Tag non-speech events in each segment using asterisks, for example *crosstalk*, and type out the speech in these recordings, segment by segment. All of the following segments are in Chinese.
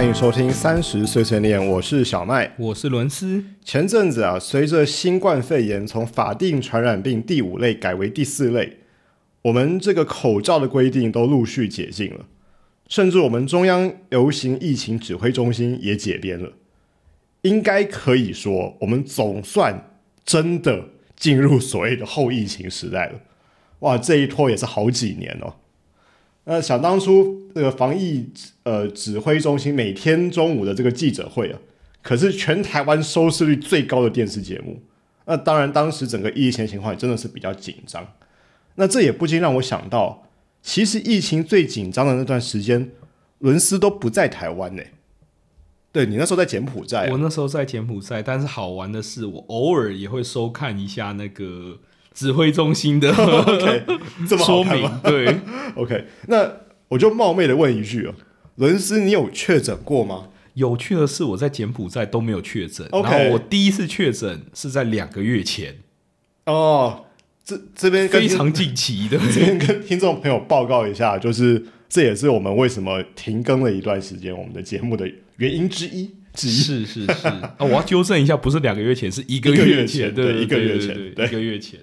欢迎收听三十岁碎念，我是小麦。我是伦斯。前阵子啊，随着新冠肺炎从法定传染病第五类改为第四类，我们这个口罩的规定都陆续解禁了，甚至我们中央流行疫情指挥中心也解编了。应该可以说，我们总算真的进入所谓的后疫情时代了。哇，这一拖也是好几年哦。那想当初，这个防疫呃指挥中心每天中午的这个记者会啊，可是全台湾收视率最高的电视节目。那当然，当时整个疫情情况也真的是比较紧张。那这也不禁让我想到，其实疫情最紧张的那段时间，伦斯都不在台湾呢。对你那时候在柬埔寨，我那时候在柬埔寨，但是好玩的是，我偶尔也会收看一下那个。指挥中心的 *laughs* OK，这么说明对 *laughs* OK，那我就冒昧的问一句哦，伦斯，你有确诊过吗？有趣的是，我在柬埔寨都没有确诊。OK，我第一次确诊是在两个月前。哦，这这边非常近期的，*laughs* 这边跟听众朋友报告一下，就是这也是我们为什么停更了一段时间我们的节目的原因之一。是是是啊，我要纠正一下，不是两个月前，是一个月前，对，一个月前，对，一个月前。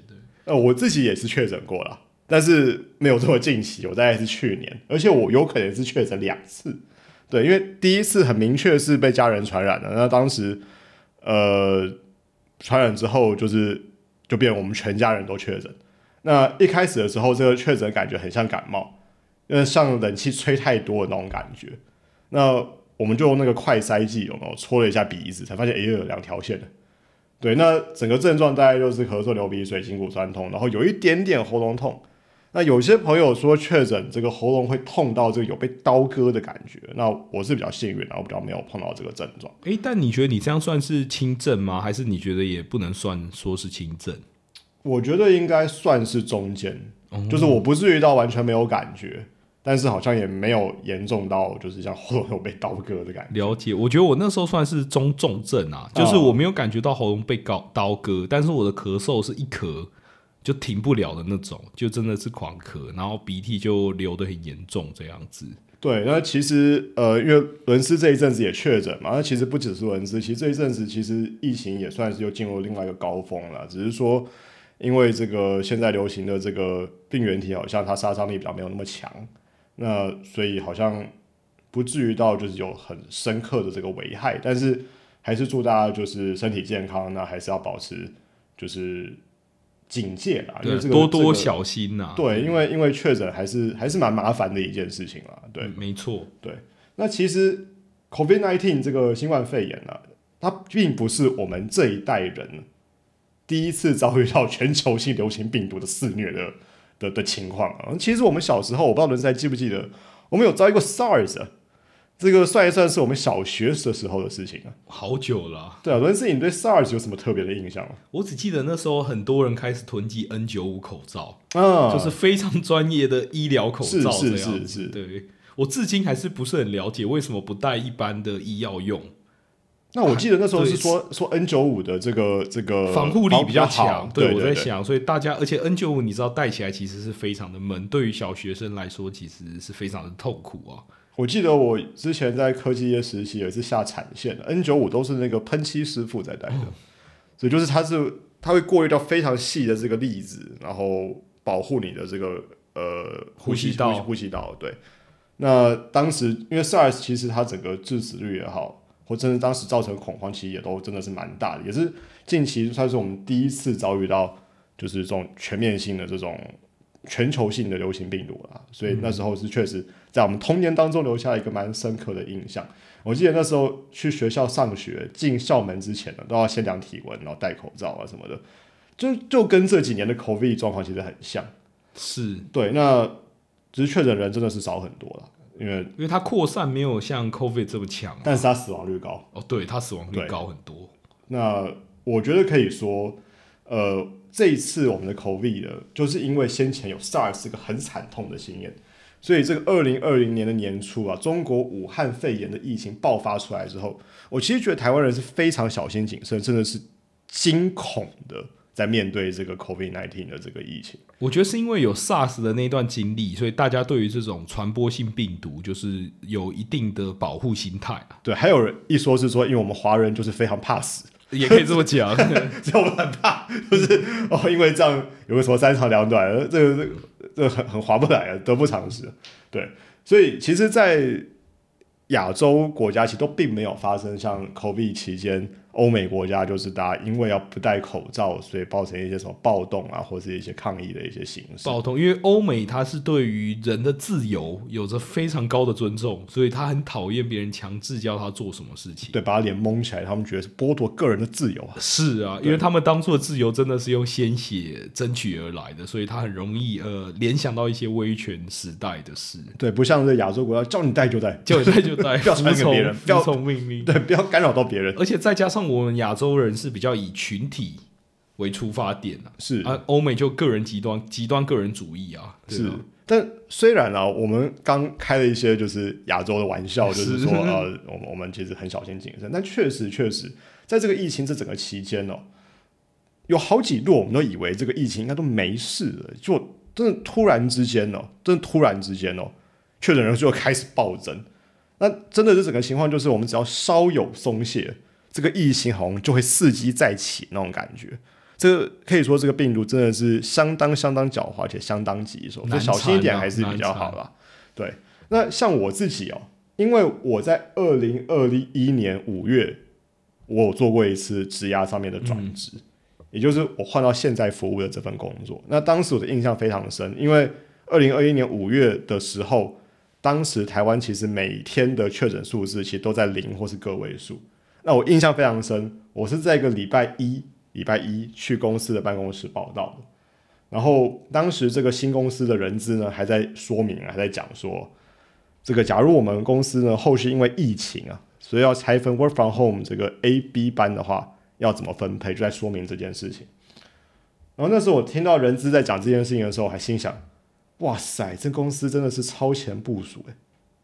呃，我自己也是确诊过了，但是没有这么近期，我大概是去年，而且我有可能是确诊两次，对，因为第一次很明确是被家人传染的，那当时呃传染之后就是就变我们全家人都确诊，那一开始的时候这个确诊感觉很像感冒，因为像冷气吹太多的那种感觉，那我们就用那个快塞剂，有没有搓了一下鼻子，才发现哎有两条线的。对，那整个症状大概就是咳嗽、流鼻水、筋骨酸痛，然后有一点点喉咙痛。那有些朋友说确诊这个喉咙会痛到这个有被刀割的感觉，那我是比较幸运，然后比较没有碰到这个症状。诶，但你觉得你这样算是轻症吗？还是你觉得也不能算说是轻症？我觉得应该算是中间，就是我不至于到完全没有感觉。但是好像也没有严重到，就是像喉咙有被刀割的感觉。了解，我觉得我那时候算是中重症啊，就是我没有感觉到喉咙被刀刀割，但是我的咳嗽是一咳就停不了的那种，就真的是狂咳，然后鼻涕就流的很严重这样子。对，那其实呃，因为伦斯这一阵子也确诊嘛，那其实不只是伦斯，其实这一阵子其实疫情也算是又进入另外一个高峰了，只是说因为这个现在流行的这个病原体好像它杀伤力比较没有那么强。那所以好像不至于到就是有很深刻的这个危害，但是还是祝大家就是身体健康，那还是要保持就是警戒啦，因为这个多多小心呐。对，因为因为确诊还是还是蛮麻烦的一件事情啦。对，没错。对，那其实 COVID nineteen 这个新冠肺炎呢，它并不是我们这一代人第一次遭遇到全球性流行病毒的肆虐的。的的情况啊，其实我们小时候，我不知道伦斯还记不记得，我们有遭遇过 SARS，这个算一算是我们小学的时候的事情啊，好久了。对啊，伦斯，你对 SARS 有什么特别的印象吗？我只记得那时候很多人开始囤积 N 九五口罩，啊，就是非常专业的医疗口罩，是是是是，对我至今还是不是很了解为什么不带一般的医药用。那我记得那时候是说说 N 九五的这个这个防护力比较强，对我在想，所以大家而且 N 九五你知道戴起来其实是非常的闷，对于小学生来说其实是非常的痛苦啊。我记得我之前在科技业实习也是下产线的，N 九五都是那个喷漆师傅在戴的，所以就是它是它会过滤掉非常细的这个粒子，然后保护你的这个呃呼吸道呼吸道。对，那当时因为 SARS 其实它整个致死率也好。或真的当时造成恐慌，其实也都真的是蛮大的，也是近期算是我们第一次遭遇到就是这种全面性的这种全球性的流行病毒了。所以那时候是确实在我们童年当中留下一个蛮深刻的印象。我记得那时候去学校上学，进校门之前呢，都要先量体温，然后戴口罩啊什么的，就就跟这几年的 COVID 状况其实很像。是对，那只是确诊人真的是少很多了。因为因为它扩散没有像 COVID 这么强，但是它死亡率高。哦，对，它死亡率高很多。那我觉得可以说，呃，这一次我们的 COVID 的，就是因为先前有 SARS 是个很惨痛的经验，所以这个二零二零年的年初啊，中国武汉肺炎的疫情爆发出来之后，我其实觉得台湾人是非常小心谨慎，真的是惊恐的在面对这个 COVID nineteen 的这个疫情。我觉得是因为有 SARS 的那段经历，所以大家对于这种传播性病毒就是有一定的保护心态啊。对，还有人一说是说，因为我们华人就是非常怕死，也可以这么讲，*laughs* 所以我们很怕，就是哦，因为这样有个什么三长两短，这个这个这很很划不来啊，得不偿失。对，所以其实，在亚洲国家其实都并没有发生像 COVID 期间。欧美国家就是大家因为要不戴口罩，所以造成一些什么暴动啊，或是一些抗议的一些形式。暴动，因为欧美它是对于人的自由有着非常高的尊重，所以他很讨厌别人强制叫他做什么事情。对，把他脸蒙起来，他们觉得是剥夺个人的自由啊。是啊，因为他们当初的自由真的是用鲜血争取而来的，所以他很容易呃联想到一些威权时代的事。对，不像在亚洲国家，叫你戴就戴，叫你戴就戴，*laughs* 不要传给别人，不要从命令，对，不要干扰到别人，而且再加上。我们亚洲人是比较以群体为出发点啊，是啊，欧美就个人极端极端个人主义啊，是。但虽然啊，我们刚开了一些就是亚洲的玩笑，就是说呃，*laughs* 我们我们其实很小心谨慎，但确实确实在这个疫情这整个期间哦，有好几度我们都以为这个疫情应该都没事了，就真的突然之间哦，真的突然之间哦，确诊人数就开始暴增。那真的这整个情况，就是我们只要稍有松懈，这个疫情好像就会伺机再起那种感觉。这个可以说，这个病毒真的是相当相当狡猾，而且相当棘手，就小心一点还是比较好啦。对，那像我自己哦，因为我在二零二一年五月，我有做过一次职涯上面的转职，也就是我换到现在服务的这份工作。那当时我的印象非常深，因为二零二一年五月的时候。当时台湾其实每天的确诊数字其实都在零或是个位数。那我印象非常深，我是在一个礼拜一，礼拜一去公司的办公室报道的。然后当时这个新公司的人资呢还在说明，还在讲说，这个假如我们公司呢后续因为疫情啊，所以要拆分 work from home 这个 A、B 班的话，要怎么分配，就在说明这件事情。然后那时候我听到人资在讲这件事情的时候，还心想。哇塞，这公司真的是超前部署哎！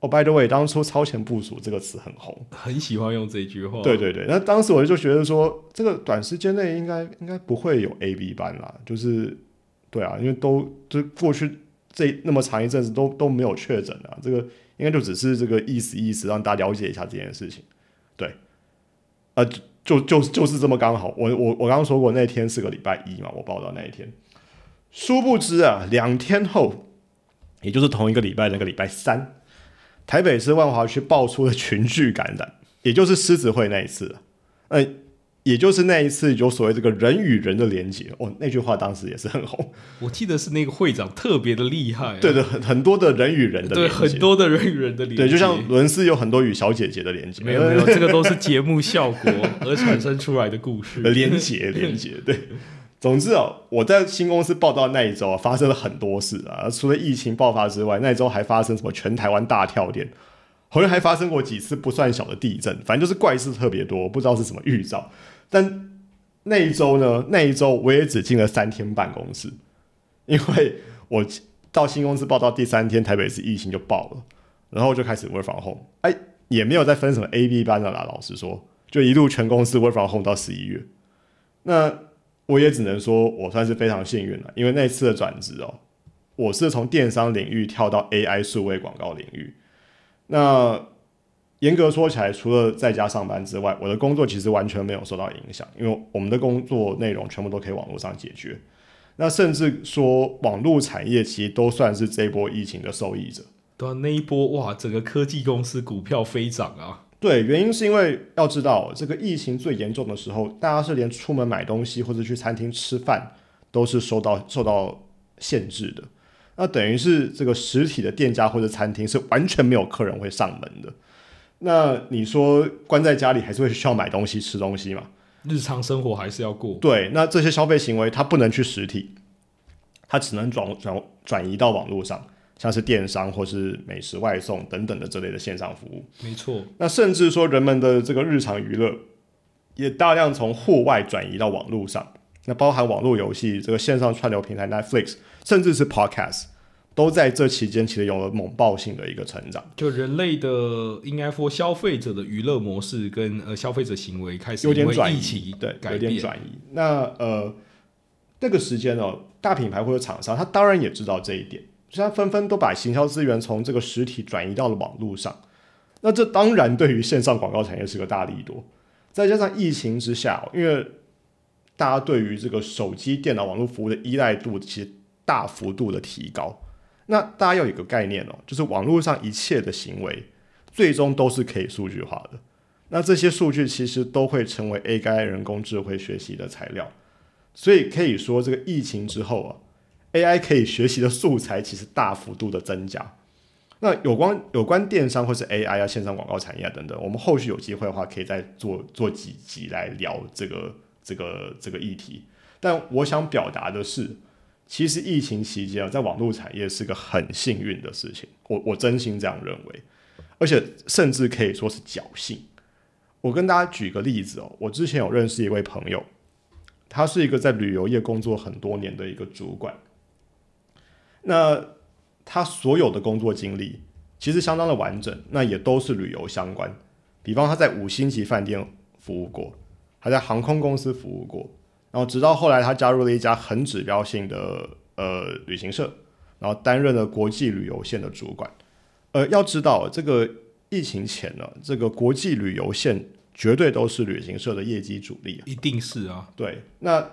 哦，by the way，当初“超前部署”这个词很红，*laughs* 很喜欢用这句话。对对对，那当时我就觉得说，这个短时间内应该应该不会有 A、B 班啦，就是对啊，因为都就过去这那么长一阵子都都没有确诊啊，这个应该就只是这个意思意思，让大家了解一下这件事情。对，呃，就就就是这么刚好，我我我刚刚说过那天是个礼拜一嘛，我报道那一天。殊不知啊，两天后，也就是同一个礼拜那个礼拜三，台北市万华区爆出了群聚感染，也就是狮子会那一次，呃，也就是那一次有所谓这个人与人的连接哦，那句话当时也是很红。我记得是那个会长特别的厉害，对的，很很多的人与人的对很多的人与人的连接，对，就像伦斯有很多与小姐姐的连接，没有没有，*laughs* 这个都是节目效果而产生出来的故事，连接连接，对。总之哦，我在新公司报道那一周啊，发生了很多事啊。除了疫情爆发之外，那一周还发生什么全台湾大跳电，好像还发生过几次不算小的地震，反正就是怪事特别多，不知道是什么预兆。但那一周呢，那一周我也只进了三天办公室，因为我到新公司报道第三天，台北市疫情就爆了，然后就开始 work from home，哎，也没有再分什么 A、B 班的啦。老实说，就一路全公司 work from home 到十一月，那。我也只能说，我算是非常幸运了，因为那次的转职哦，我是从电商领域跳到 AI 数位广告领域。那严格说起来，除了在家上班之外，我的工作其实完全没有受到影响，因为我们的工作内容全部都可以网络上解决。那甚至说，网络产业其实都算是这波疫情的受益者。对，那一波哇，整个科技公司股票飞涨啊！对，原因是因为要知道，这个疫情最严重的时候，大家是连出门买东西或者去餐厅吃饭都是受到受到限制的。那等于是这个实体的店家或者餐厅是完全没有客人会上门的。那你说关在家里还是会需要买东西吃东西嘛？日常生活还是要过。对，那这些消费行为它不能去实体，它只能转转转移到网络上。像是电商或是美食外送等等的这类的线上服务，没错。那甚至说人们的这个日常娱乐也大量从户外转移到网络上，那包含网络游戏、这个线上串流平台 Netflix，甚至是 Podcast，都在这期间其实有了猛爆性的一个成长。就人类的应该说消费者的娱乐模式跟呃消费者行为开始有点转移，对，有点转移。那呃。那个时间哦，大品牌或者厂商，他当然也知道这一点，所以他纷纷都把行销资源从这个实体转移到了网络上。那这当然对于线上广告产业是个大力多。再加上疫情之下，因为大家对于这个手机、电脑、网络服务的依赖度其实大幅度的提高。那大家要有一个概念哦，就是网络上一切的行为，最终都是可以数据化的。那这些数据其实都会成为 AI 人工智慧学习的材料。所以可以说，这个疫情之后啊，AI 可以学习的素材其实大幅度的增加。那有关有关电商或是 AI 啊、线上广告产业啊等等，我们后续有机会的话，可以再做做几集来聊这个这个这个议题。但我想表达的是，其实疫情期间啊，在网络产业是个很幸运的事情，我我真心这样认为，而且甚至可以说是侥幸。我跟大家举个例子哦，我之前有认识一位朋友，他是一个在旅游业工作很多年的一个主管，那。他所有的工作经历其实相当的完整，那也都是旅游相关。比方他在五星级饭店服务过，还在航空公司服务过，然后直到后来他加入了一家很指标性的呃旅行社，然后担任了国际旅游线的主管。呃，要知道这个疫情前呢，这个国际旅游线绝对都是旅行社的业绩主力，一定是啊。对，那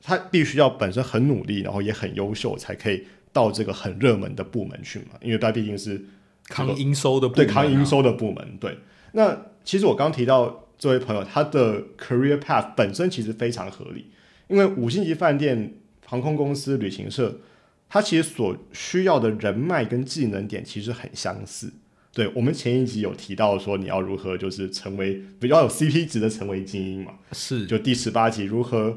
他必须要本身很努力，然后也很优秀，才可以。到这个很热门的部门去嘛，因为它毕竟是扛营收的部，对扛营收的部门。对，那其实我刚提到这位朋友，他的 career path 本身其实非常合理，因为五星级饭店、航空公司、旅行社，它其实所需要的人脉跟技能点其实很相似。对我们前一集有提到说，你要如何就是成为比较有 CP 值的成为精英嘛？是，就第十八集如何。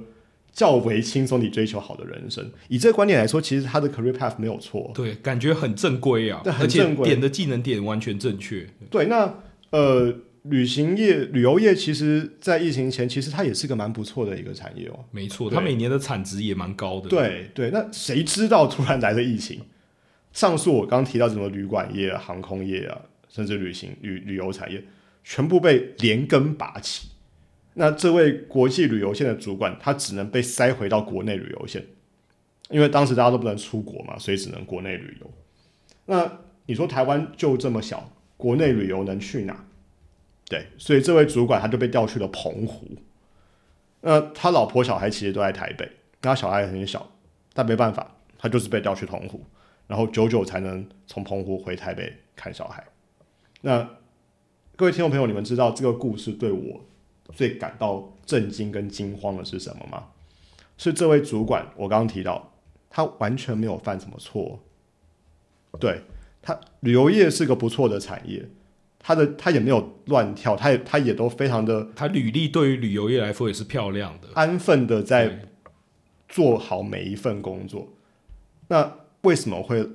较为轻松地追求好的人生，以这个观点来说，其实他的 career path 没有错，对，感觉很正规啊，很正规点的技能点完全正确。对，那呃，旅行业、旅游业，其实，在疫情前，其实它也是个蛮不错的一个产业哦。没错，它每年的产值也蛮高的。对对，那谁知道突然来了疫情？上述我刚提到什么旅馆业、啊、航空业啊，甚至旅行旅旅游产业，全部被连根拔起。那这位国际旅游线的主管，他只能被塞回到国内旅游线，因为当时大家都不能出国嘛，所以只能国内旅游。那你说台湾就这么小，国内旅游能去哪？对，所以这位主管他就被调去了澎湖。那他老婆小孩其实都在台北，那小孩很小，但没办法，他就是被调去澎湖，然后久久才能从澎湖回台北看小孩。那各位听众朋友，你们知道这个故事对我？最感到震惊跟惊慌的是什么吗？是这位主管，我刚刚提到，他完全没有犯什么错。对他，旅游业是个不错的产业，他的他也没有乱跳，他也他也都非常的，他履历对于旅游业来说也是漂亮的，安分的在做好每一份工作。那为什么会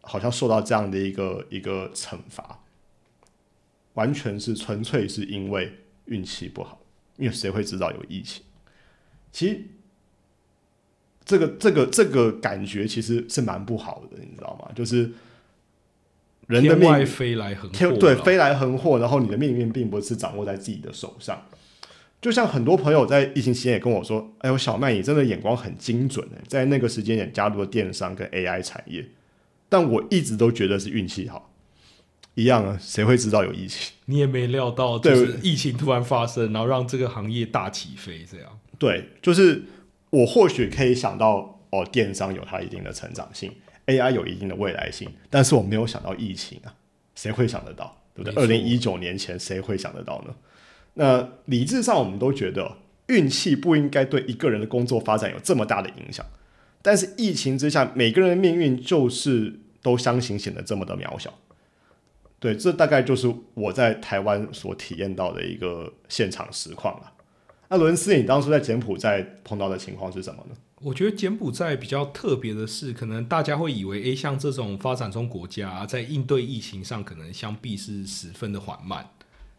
好像受到这样的一个一个惩罚？完全是纯粹是因为。运气不好，因为谁会知道有疫情？其实，这个、这个、这个感觉其实是蛮不好的，你知道吗？就是人的命飞来横祸，对，飞来横祸，然后你的命运并不是掌握在自己的手上。就像很多朋友在疫情期间也跟我说：“哎呦，小麦，你真的眼光很精准哎，在那个时间点加入了电商跟 AI 产业。”但我一直都觉得是运气好。一样啊，谁会知道有疫情？你也没料到，就是疫情突然发生，然后让这个行业大起飞。这样对，就是我或许可以想到，哦，电商有它一定的成长性，AI 有一定的未来性，但是我没有想到疫情啊，谁会想得到？对不对？二零一九年前谁会想得到呢？那理智上我们都觉得运气不应该对一个人的工作发展有这么大的影响，但是疫情之下，每个人的命运就是都相形显得这么的渺小。对，这大概就是我在台湾所体验到的一个现场实况了。那伦斯，你当初在柬埔寨碰到的情况是什么呢？我觉得柬埔寨比较特别的是，可能大家会以为，诶，像这种发展中国家在应对疫情上，可能相比是十分的缓慢。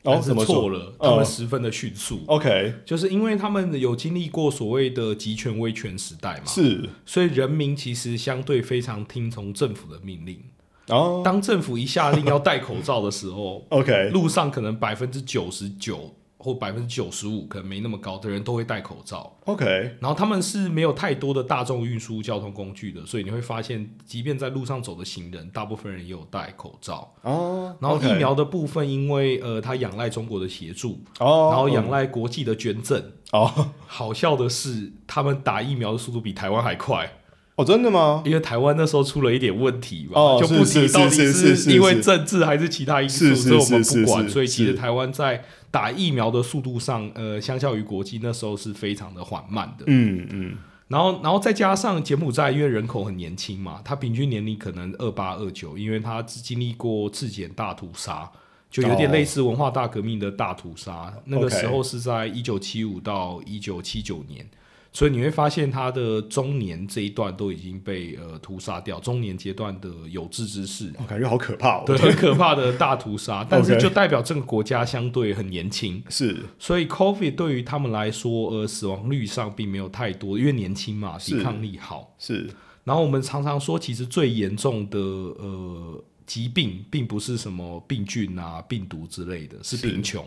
但，是错了，他们十分的迅速。OK，就是因为他们有经历过所谓的集权威权时代嘛，是，所以人民其实相对非常听从政府的命令。哦，当政府一下令要戴口罩的时候，*laughs* OK，路上可能百分之九十九或百分之九十五可能没那么高的人都会戴口罩。OK，然后他们是没有太多的大众运输交通工具的，所以你会发现，即便在路上走的行人，大部分人也有戴口罩。哦，然后疫苗的部分，因为呃，它仰赖中国的协助，哦，然后仰赖国际的捐赠。哦好笑的是，他们打疫苗的速度比台湾还快，哦，真的吗？因为台湾那时候出了一点问题嘛，哦就不提是是到底是因为政治还是其他因素，所以我们不管。所以其实台湾在打疫苗的速度上，呃，相较于国际那时候是非常的缓慢的。嗯嗯，然后，然后再加上柬埔寨，因为人口很年轻嘛，它平均年龄可能二八二九，因为它经历过质检大屠杀，就有点哦类似文化大革命的大屠杀。那个时候是在一九七五到一九七九年，所以你会发现他的中年这一段都已经被呃屠杀掉，中年阶段的有志之士。我感觉好可怕哦。对，很可怕的大屠杀，*laughs* 但是就代表这个国家相对很年轻，是所以 COVID 对于他们来说，呃，死亡率上并没有太多，因为年轻嘛，抵抗力好。是，然后我们常常说，其实最严重的呃疾病，并不是什么病菌啊、病毒之类的，是是贫穷。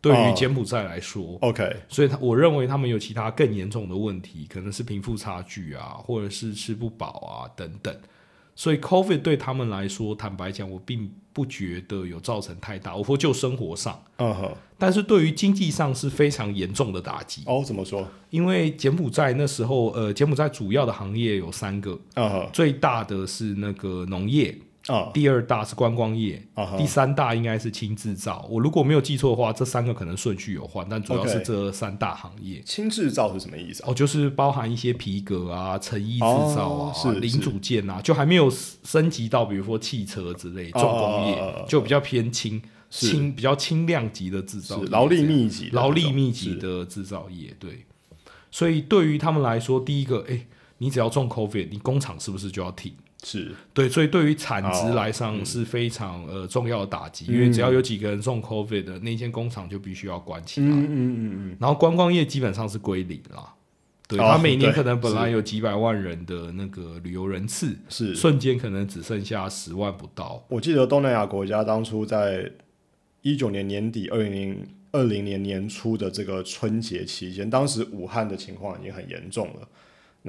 对于哦。柬埔寨来说，OK，所以他我认为他们有其他更严重的问题，可能是贫富差距啊，或者是吃不饱啊等等。所以 COVID 对他们来说，坦白讲，我并不觉得有造成太大，我说就生活上。嗯哼，但是对于经济上是非常严重的打击，哦，怎么说？因为柬埔寨那时候，呃，柬埔寨主要的行业有三个，嗯哼，最大的是那个农业，啊第二大是观光业，第三大应该是轻制造。我如果没有记错的话，这三个可能顺序有换，但主要是这三大行业。轻制造是什么意思啊？哦，就是包含一些皮革啊、成衣制造啊、零组件啊，就还没有升级到比如说汽车之类重工业，就比较偏轻、轻比较轻量级的制造劳力密集劳力密集的制造业，对。所以对于他们来说，第一个，哎、你只要中 COVID，你工厂是不是就要停？是对，所以对于产值哦来上是非常、呃重要的打击，因为只要有几个人中 COVID 的，那间工厂就必须要关起来。嗯嗯嗯嗯，然后观光业基本上是归零啦。对，哦它每年可能本来有几百万人的那个旅游人次，是。瞬间可能只剩下十万不到。我记得东南亚国家当初在一九年年底、二零二零年年初的这个春节期间，当时武汉的情况已经很严重了。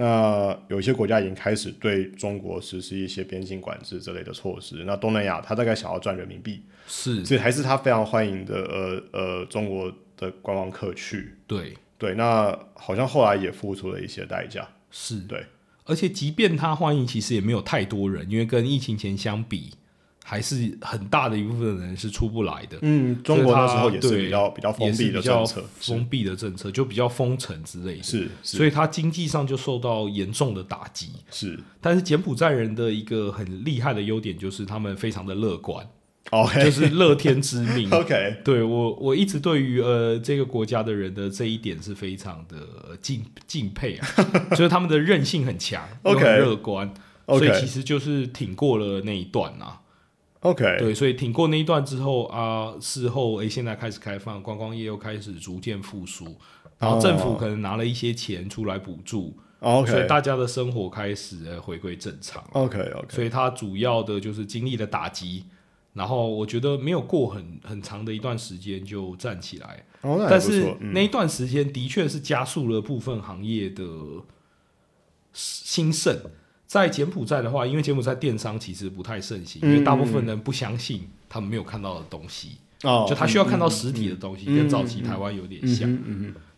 那有些国家已经开始对中国实施一些边境管制之类的措施。那东南亚它大概想要赚人民币，是，所以还是他非常欢迎的呃呃中国的观光客去。对，对，那好像后来也付出了一些代价。是，对。而且即便他欢迎，其实也没有太多人，因为跟疫情前相比，还是很大的一部分人是出不来的。嗯，中国那时候也是比较比较封闭的政策，封闭的政策，就比较封城之类的，是是。所以它经济上就受到严重的打击。是。但是柬埔寨人的一个很厉害的优点就是他们非常的乐观，OK 就是乐天之命。*laughs* OK 对我，我一直对于呃这个国家的人的这一点是非常的呃敬敬佩啊，*laughs* 就是他们的韧性很强，又 OK 很乐观，所以其实就是挺过了那一段啊。OK 对，所以挺过那一段之后啊，事后诶、现在开始开放，观光业又开始逐渐复苏，然后政府哦可能拿了一些钱出来补助，OK。所以大家的生活开始呃回归正常。OK OK 所以它主要的就是经历了打击，然后我觉得没有过很很长的一段时间就站起来，但是那一段时间的确是加速了部分行业的兴盛。在柬埔寨的话，因为柬埔寨电商其实不太盛行，因为大部分人不相信他们没有看到的东西，哦，就他需要看到实体的东西，嗯跟早期台湾有点像。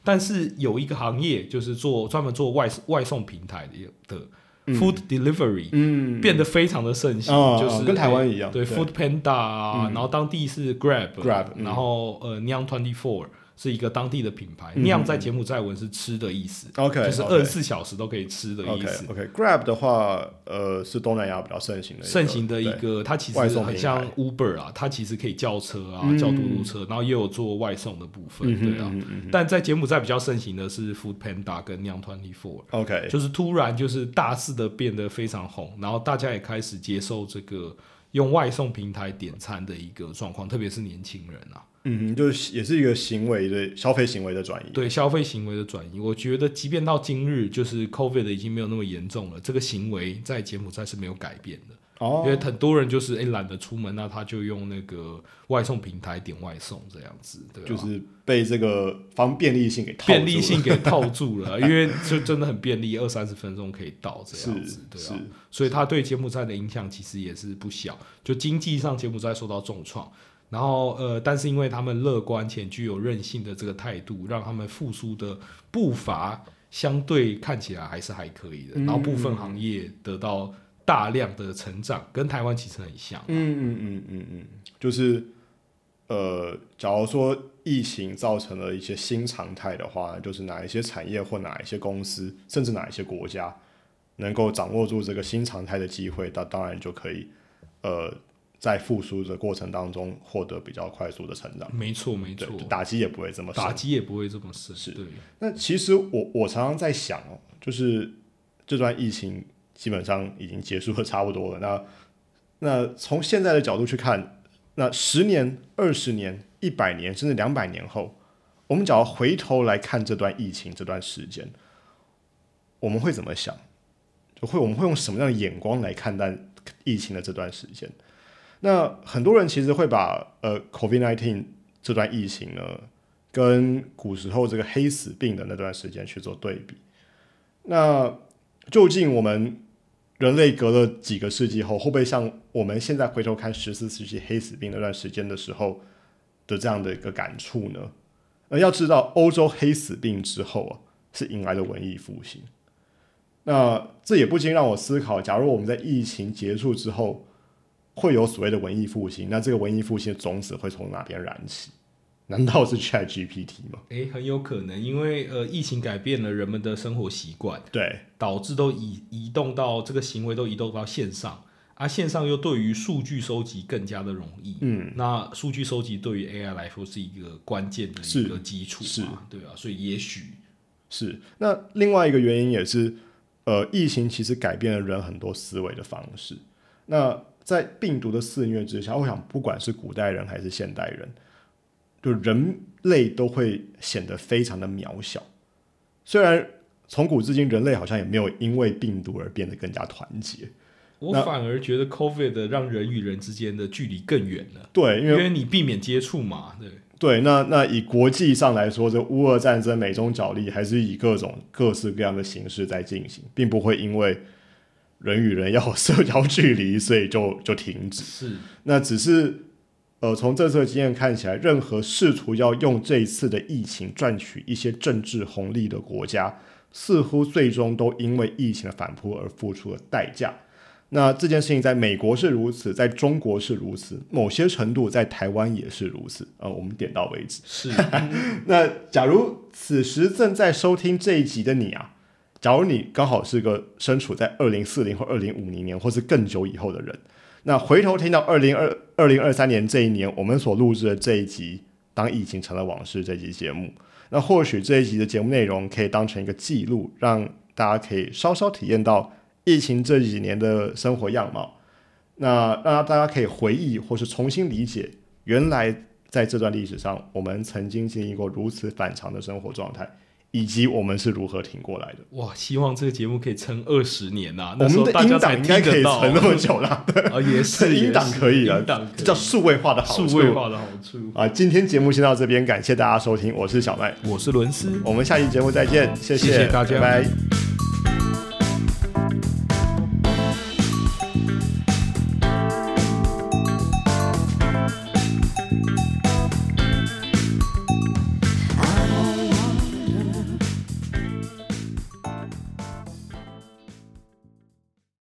但是有一个行业就是做专门做外外送平台的的 food delivery，、嗯。变得非常的盛行，哦就是跟台湾一样对对。Food Panda 啊，然后当地是 Grab Grab，嗯。然后呃 Niang Twenty Four 是一个当地的品牌嗯，Niang 在柬埔寨文是吃的意思，OK 就是二十四小时都可以吃的意思。OK Grab 的话，呃，是东南亚比较盛行的盛行的一对个，它其实很像 Uber 啊，它其实可以叫车啊，嗯。叫嘟嘟车，然后也有做外送的部分，嗯对啊。但在柬埔寨比较盛行的是 Food Panda 跟 Niang Twenty Four，OK 就是突然就是大肆的变得非常红，然后大家也开始接受这个用外送平台点餐的一个状况，特别是年轻人啊，嗯哼，就是也是一个行为的消费行为的转移。对消费行为的转移，我觉得即便到今日，就是 COVID 已经没有那么严重了，这个行为在柬埔寨是没有改变的。哦因为很多人就是哎懒得出门，那他就用那个外送平台点外送这样子，对、啊，就是被这个方便利性给套住便利了性给套住了，*laughs* 因为就真的很便利，二三十分钟可以到这样子，对是啊，所以他对柬埔寨的影响其实也是不小，就经济上柬埔寨受到重创。然后，呃，但是因为他们乐观且具有韧性的这个态度，让他们复苏的步伐相对看起来还是还可以的。嗯然后部分行业得到大量的成长，跟台湾其实很像。嗯嗯嗯嗯嗯，就是呃，假如说疫情造成了一些新常态的话，就是哪一些产业或哪一些公司，甚至哪一些国家能够掌握住这个新常态的机会，那当然就可以呃，在复苏的过程当中获得比较快速的成长。没错，没错，，打击也不会这么打击也不会这么深。是对，那其实我我常常在想哦，就是这段疫情基本上已经结束的差不多了。那那从现在的角度去看，那十年、二十年、一百年，甚至两百年后，我们只要回头来看这段疫情这段时间，我们会怎么想？就会我们会用什么样的眼光来看待疫情的这段时间？那很多人其实会把呃 COVID-19 这段疫情呢，跟古时候这个黑死病的那段时间去做对比。那究竟我们人类隔了几个世纪后，会不会像我们现在回头看十四世纪黑死病那段时间的时候的这样的一个感触呢？呃，要知道欧洲黑死病之后啊，是迎来了文艺复兴。那这也不禁让我思考，假如我们在疫情结束之后，会有所谓的文艺复兴，那这个文艺复兴的种子会从哪边燃起？难道是 Chat GPT 吗？诶，很有可能，因为呃，疫情改变了人们的生活习惯，对，导致都移移动到这个行为都移动到线上，而、线上又对于数据收集更加的容易。嗯，那数据收集对于 AI 来说是一个关键的一个基础是，对啊，所以也许是。那另外一个原因也是，呃，疫情其实改变了人很多思维的方式。那在病毒的肆虐之下，我想不管是古代人还是现代人，就人类都会显得非常的渺小。虽然从古至今，人类好像也没有因为病毒而变得更加团结。我反而觉得 COVID 的让人与人之间的距离更远了，对，因为因为你避免接触嘛，对。对，那那以国际上来说，这乌俄战争、美中角力，还是以各种各式各样的形式在进行，并不会因为人与人要有 *laughs* 社交距离，所以就就停止。是，那只是呃，从这次的经验看起来，任何试图要用这一次的疫情赚取一些政治红利的国家，似乎最终都因为疫情的反扑而付出了代价。那这件事情在美国是如此，在中国是如此，某些程度在台湾也是如此。呃，我们点到为止。是，*laughs* 那假如此时正在收听这一集的你啊，假如你刚好是个身处在二零四零或二零五零年或是更久以后的人，那回头听到二零二二零二三年这一年我们所录制的这一集《当疫情成了往事》这集节目，那或许这一集的节目内容可以当成一个记录，让大家可以稍稍体验到疫情这几年的生活样貌。那让大家可以回忆或是重新理解，原来在这段历史上，我们曾经经历过如此反常的生活状态，以及我们是如何挺过来的。哇，希望这个节目可以撑二十年呐、我们的音档应该可以听得到存那么久了，啊，*laughs* 也是 *laughs* 音档可以了这叫数位化的好处。数位化的好处。啊！今天节目先到这边，感谢大家收听，我是小麦，我是伦斯，我们下期节目再见，谢谢谢大家拜拜。